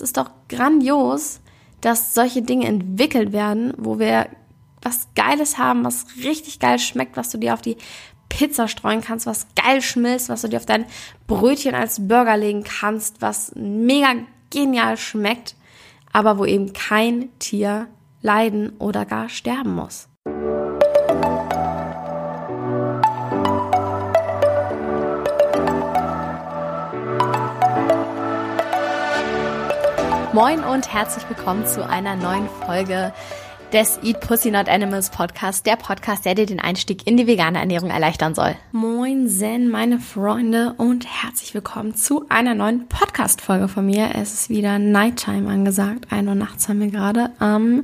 Es ist doch grandios, dass solche Dinge entwickelt werden, wo wir was Geiles haben, was richtig geil schmeckt, was du dir auf die Pizza streuen kannst, was geil schmilzt, was du dir auf dein Brötchen als Burger legen kannst, was mega genial schmeckt, aber wo eben kein Tier leiden oder gar sterben muss. Moin und herzlich willkommen zu einer neuen Folge des Eat Pussy Not Animals Podcast, der Podcast, der dir den Einstieg in die vegane Ernährung erleichtern soll. Moin Zen, meine Freunde und herzlich willkommen zu einer neuen Podcast-Folge von mir. Es ist wieder Nighttime angesagt. Ein Uhr nachts haben wir gerade am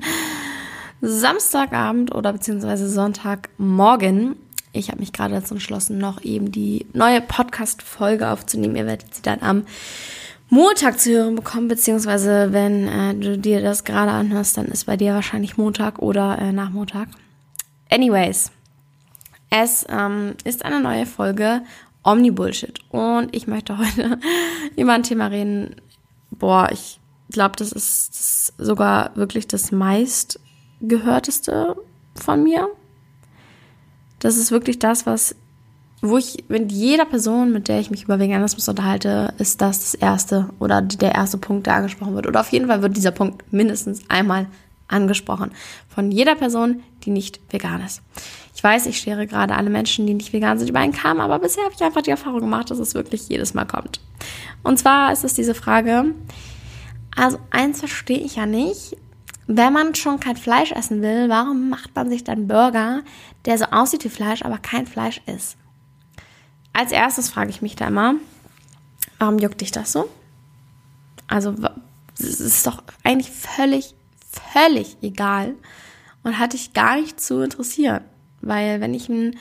Samstagabend oder beziehungsweise Sonntagmorgen. Ich habe mich gerade dazu entschlossen, noch eben die neue Podcast-Folge aufzunehmen. Ihr werdet sie dann am Montag zu hören bekommen, beziehungsweise wenn äh, du dir das gerade anhörst, dann ist bei dir wahrscheinlich Montag oder äh, nach Montag. Anyways, es ähm, ist eine neue Folge Omni-Bullshit und ich möchte heute über ein Thema reden. Boah, ich glaube, das ist sogar wirklich das meistgehörteste von mir. Das ist wirklich das, was wo ich mit jeder Person, mit der ich mich über Veganismus unterhalte, ist das das erste oder der erste Punkt, der angesprochen wird. Oder auf jeden Fall wird dieser Punkt mindestens einmal angesprochen. Von jeder Person, die nicht vegan ist. Ich weiß, ich schere gerade alle Menschen, die nicht vegan sind, über einen Kamm, aber bisher habe ich einfach die Erfahrung gemacht, dass es wirklich jedes Mal kommt. Und zwar ist es diese Frage, also eins verstehe ich ja nicht, wenn man schon kein Fleisch essen will, warum macht man sich dann Burger, der so aussieht wie Fleisch, aber kein Fleisch ist? Als erstes frage ich mich da immer, warum juckt dich das so? Also, es ist doch eigentlich völlig, völlig egal und hat dich gar nicht zu interessieren. Weil, wenn ich einen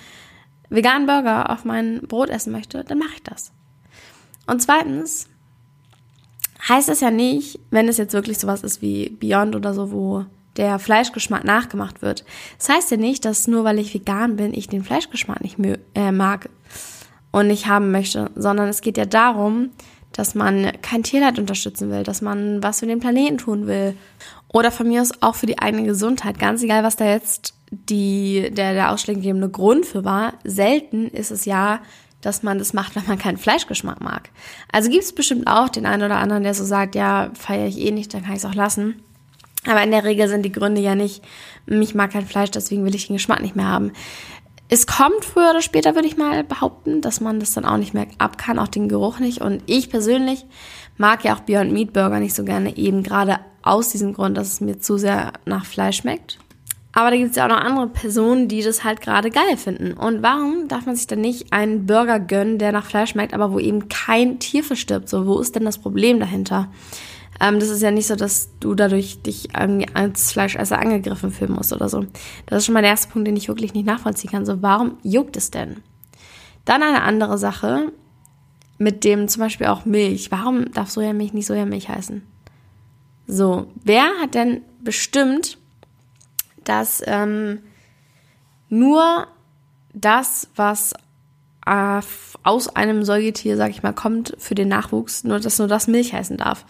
veganen Burger auf mein Brot essen möchte, dann mache ich das. Und zweitens heißt es ja nicht, wenn es jetzt wirklich sowas ist wie Beyond oder so, wo der Fleischgeschmack nachgemacht wird. Das heißt ja nicht, dass nur weil ich vegan bin, ich den Fleischgeschmack nicht äh, mag und nicht haben möchte, sondern es geht ja darum, dass man kein Tierleid unterstützen will, dass man was für den Planeten tun will. Oder von mir aus auch für die eigene Gesundheit. Ganz egal, was da jetzt die, der, der ausschlaggebende Grund für war. Selten ist es ja, dass man das macht, wenn man keinen Fleischgeschmack mag. Also gibt es bestimmt auch den einen oder anderen, der so sagt, ja, feiere ich eh nicht, dann kann ich es auch lassen. Aber in der Regel sind die Gründe ja nicht, ich mag kein Fleisch, deswegen will ich den Geschmack nicht mehr haben. Es kommt früher oder später, würde ich mal behaupten, dass man das dann auch nicht mehr ab kann, auch den Geruch nicht. Und ich persönlich mag ja auch Beyond Meat Burger nicht so gerne, eben gerade aus diesem Grund, dass es mir zu sehr nach Fleisch schmeckt. Aber da gibt es ja auch noch andere Personen, die das halt gerade geil finden. Und warum darf man sich dann nicht einen Burger gönnen, der nach Fleisch schmeckt, aber wo eben kein Tier verstirbt? So, wo ist denn das Problem dahinter? Ähm, das ist ja nicht so, dass du dadurch dich irgendwie als Fleischesser angegriffen fühlen musst oder so. Das ist schon mal der erste Punkt, den ich wirklich nicht nachvollziehen kann. So, warum juckt es denn? Dann eine andere Sache mit dem zum Beispiel auch Milch. Warum darf Sojamilch nicht Sojamilch heißen? So, wer hat denn bestimmt, dass ähm, nur das, was äh, aus einem Säugetier, sag ich mal, kommt für den Nachwuchs, nur dass nur das Milch heißen darf?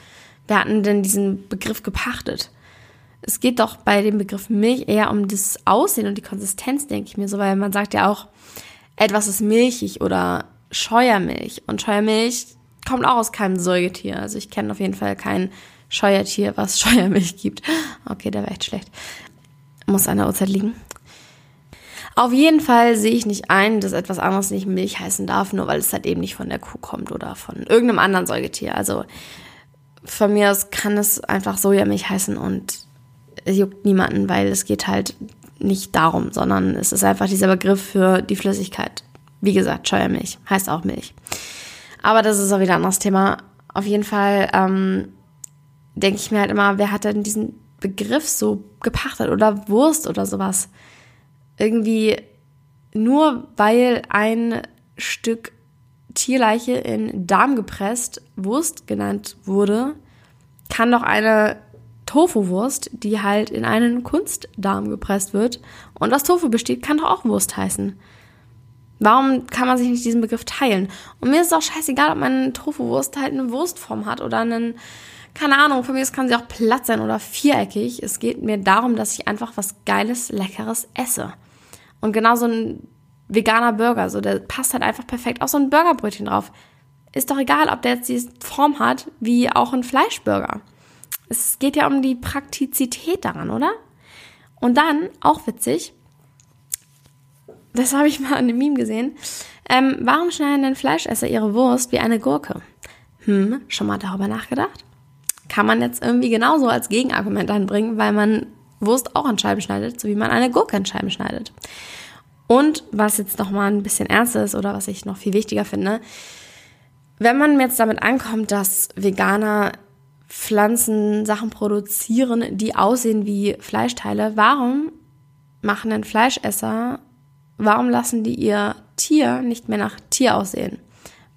Wer hat denn diesen Begriff gepachtet? Es geht doch bei dem Begriff Milch eher um das Aussehen und die Konsistenz, denke ich mir so, weil man sagt ja auch, etwas ist milchig oder Scheuermilch. Und Scheuermilch kommt auch aus keinem Säugetier. Also ich kenne auf jeden Fall kein Scheuertier, was Scheuermilch gibt. Okay, der war echt schlecht. Muss an der Uhrzeit liegen. Auf jeden Fall sehe ich nicht ein, dass etwas anderes nicht Milch heißen darf, nur weil es halt eben nicht von der Kuh kommt oder von irgendeinem anderen Säugetier. Also von mir aus kann es einfach Sojamilch heißen und es juckt niemanden, weil es geht halt nicht darum, sondern es ist einfach dieser Begriff für die Flüssigkeit. Wie gesagt, Scheuermilch heißt auch Milch. Aber das ist auch wieder ein anderes Thema. Auf jeden Fall ähm, denke ich mir halt immer, wer hat denn diesen Begriff so gepachtet oder Wurst oder sowas? Irgendwie nur weil ein Stück Tierleiche in Darm gepresst Wurst genannt wurde, kann doch eine Tofu-Wurst, die halt in einen Kunstdarm gepresst wird und aus Tofu besteht, kann doch auch Wurst heißen. Warum kann man sich nicht diesen Begriff teilen? Und mir ist es auch scheißegal, ob man eine Tofu-Wurst halt eine Wurstform hat oder einen, keine Ahnung, mir aus kann sie auch platt sein oder viereckig. Es geht mir darum, dass ich einfach was Geiles, Leckeres esse. Und genau so ein veganer Burger, so der passt halt einfach perfekt auf so ein Burgerbrötchen drauf. Ist doch egal, ob der jetzt die Form hat wie auch ein Fleischburger. Es geht ja um die Praktizität daran, oder? Und dann, auch witzig, das habe ich mal in einem Meme gesehen, ähm, warum schneiden denn Fleischesser ihre Wurst wie eine Gurke? Hm, schon mal darüber nachgedacht? Kann man jetzt irgendwie genauso als Gegenargument anbringen, weil man Wurst auch in Scheiben schneidet, so wie man eine Gurke in Scheiben schneidet. Und was jetzt nochmal ein bisschen ernst ist oder was ich noch viel wichtiger finde, wenn man jetzt damit ankommt, dass Veganer Pflanzensachen produzieren, die aussehen wie Fleischteile, warum machen denn Fleischesser, warum lassen die ihr Tier nicht mehr nach Tier aussehen?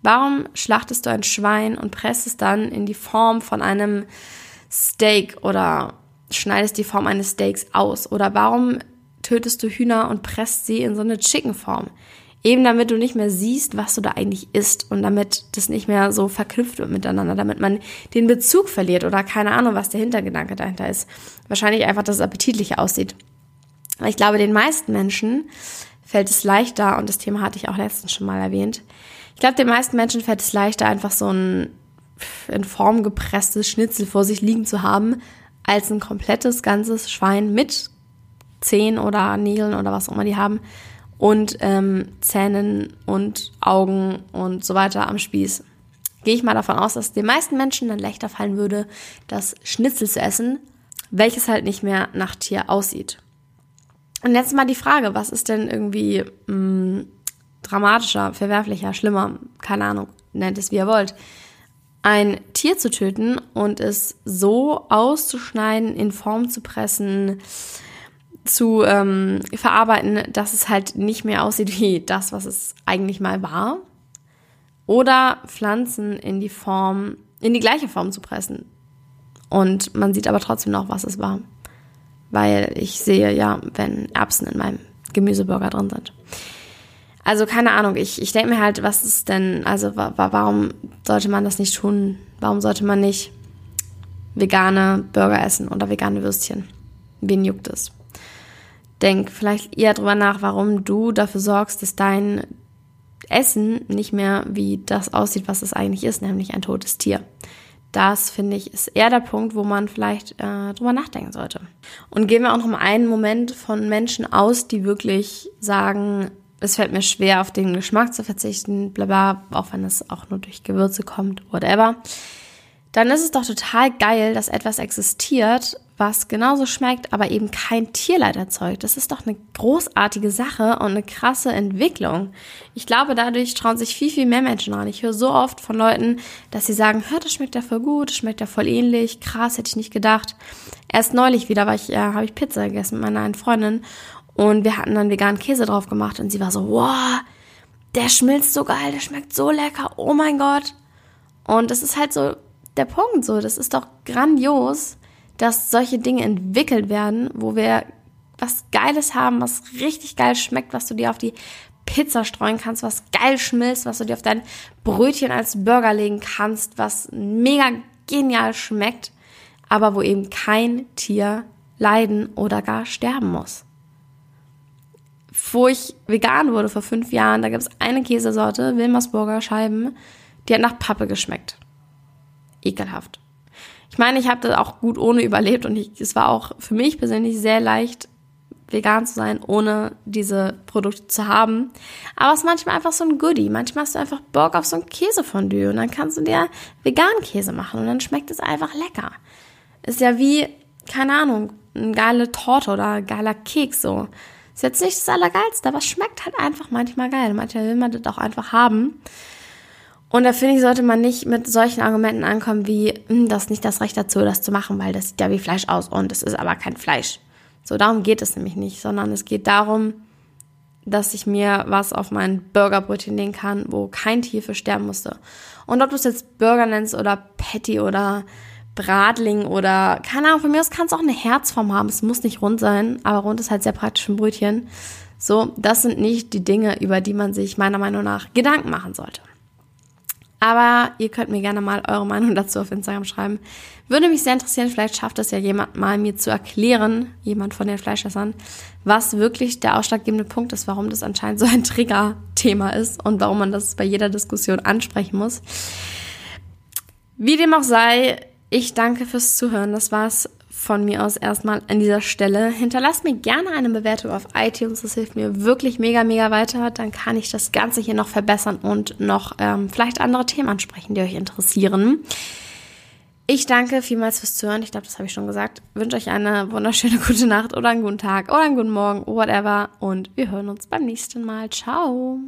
Warum schlachtest du ein Schwein und presst es dann in die Form von einem Steak oder schneidest die Form eines Steaks aus? Oder warum tötest du Hühner und presst sie in so eine Chicken-Form? Eben damit du nicht mehr siehst, was du da eigentlich isst und damit das nicht mehr so verknüpft wird miteinander, damit man den Bezug verliert oder keine Ahnung, was der Hintergedanke dahinter ist. Wahrscheinlich einfach, dass es appetitlich aussieht. Weil ich glaube, den meisten Menschen fällt es leichter, und das Thema hatte ich auch letztens schon mal erwähnt, ich glaube, den meisten Menschen fällt es leichter, einfach so ein in Form gepresstes Schnitzel vor sich liegen zu haben, als ein komplettes ganzes Schwein mit Zehen oder Nägeln oder was auch immer die haben und ähm, Zähnen und Augen und so weiter am Spieß. Gehe ich mal davon aus, dass den meisten Menschen dann leichter fallen würde, das Schnitzel zu essen, welches halt nicht mehr nach Tier aussieht. Und jetzt mal die Frage, was ist denn irgendwie mh, mm, dramatischer, verwerflicher, schlimmer, keine Ahnung, nennt es wie ihr wollt, ein Tier zu töten und es so auszuschneiden, in Form zu pressen, zu ähm, verarbeiten, dass es halt nicht mehr aussieht wie das, was es eigentlich mal war. Oder Pflanzen in die Form, in die gleiche Form zu pressen. Und man sieht aber trotzdem noch, was es war. Weil ich sehe ja, wenn Erbsen in meinem Gemüseburger drin sind. Also keine Ahnung, ich, ich denke mir halt, was ist denn, also wa warum sollte man das nicht tun? Warum sollte man nicht vegane Burger essen oder vegane Würstchen? Wen juckt es? Denk vielleicht eher drüber nach, warum du dafür sorgst, dass dein Essen nicht mehr wie das aussieht, was es eigentlich ist, nämlich ein totes Tier. Das finde ich ist eher der Punkt, wo man vielleicht äh, drüber nachdenken sollte. Und gehen wir auch noch mal einen Moment von Menschen aus, die wirklich sagen, es fällt mir schwer, auf den Geschmack zu verzichten, bla bla, auch wenn es auch nur durch Gewürze kommt, whatever, dann ist es doch total geil, dass etwas existiert, was genauso schmeckt, aber eben kein Tierleid erzeugt. Das ist doch eine großartige Sache und eine krasse Entwicklung. Ich glaube, dadurch trauen sich viel, viel mehr Menschen an. Ich höre so oft von Leuten, dass sie sagen, hör, das schmeckt ja voll gut, das schmeckt ja voll ähnlich, krass, hätte ich nicht gedacht. Erst neulich wieder ich, äh, habe ich Pizza gegessen mit meiner einen Freundin und wir hatten dann veganen Käse drauf gemacht und sie war so, wow, der schmilzt so geil, der schmeckt so lecker, oh mein Gott. Und das ist halt so der Punkt, so, das ist doch grandios, dass solche Dinge entwickelt werden, wo wir was Geiles haben, was richtig geil schmeckt, was du dir auf die Pizza streuen kannst, was geil schmilzt, was du dir auf dein Brötchen als Burger legen kannst, was mega genial schmeckt, aber wo eben kein Tier leiden oder gar sterben muss wo ich vegan wurde vor fünf Jahren, da gab es eine Käsesorte, Wilmersburger Scheiben, die hat nach Pappe geschmeckt. Ekelhaft. Ich meine, ich habe das auch gut ohne überlebt und ich, es war auch für mich persönlich sehr leicht, vegan zu sein, ohne diese Produkte zu haben. Aber es ist manchmal einfach so ein Goodie. Manchmal hast du einfach Bock auf so ein Käsefondue und dann kannst du dir veganen Käse machen und dann schmeckt es einfach lecker. Ist ja wie, keine Ahnung, eine geile Torte oder ein geiler Keks so. Ist jetzt nicht das Allergeilste, aber es schmeckt halt einfach manchmal geil. Manchmal will man das auch einfach haben. Und da finde ich, sollte man nicht mit solchen Argumenten ankommen wie, hm, das ist nicht das Recht dazu, das zu machen, weil das sieht ja wie Fleisch aus und es ist aber kein Fleisch. So, darum geht es nämlich nicht, sondern es geht darum, dass ich mir was auf mein Burgerbrötchen legen kann, wo kein Tier für sterben musste. Und ob du es jetzt Burger nennst oder Patty oder Bratling oder, keine Ahnung, von mir aus kann es auch eine Herzform haben. Es muss nicht rund sein, aber rund ist halt sehr praktisch ein Brötchen. So, das sind nicht die Dinge, über die man sich meiner Meinung nach Gedanken machen sollte. Aber ihr könnt mir gerne mal eure Meinung dazu auf Instagram schreiben. Würde mich sehr interessieren, vielleicht schafft es ja jemand mal mir zu erklären, jemand von den Fleischessern, was wirklich der ausschlaggebende Punkt ist, warum das anscheinend so ein Trigger-Thema ist und warum man das bei jeder Diskussion ansprechen muss. Wie dem auch sei, ich danke fürs Zuhören. Das war's von mir aus erstmal an dieser Stelle. Hinterlasst mir gerne eine Bewertung auf iTunes. Das hilft mir wirklich mega, mega weiter. Dann kann ich das Ganze hier noch verbessern und noch ähm, vielleicht andere Themen ansprechen, die euch interessieren. Ich danke vielmals fürs Zuhören. Ich glaube, das habe ich schon gesagt. Wünsche euch eine wunderschöne gute Nacht oder einen guten Tag oder einen guten Morgen, whatever. Und wir hören uns beim nächsten Mal. Ciao.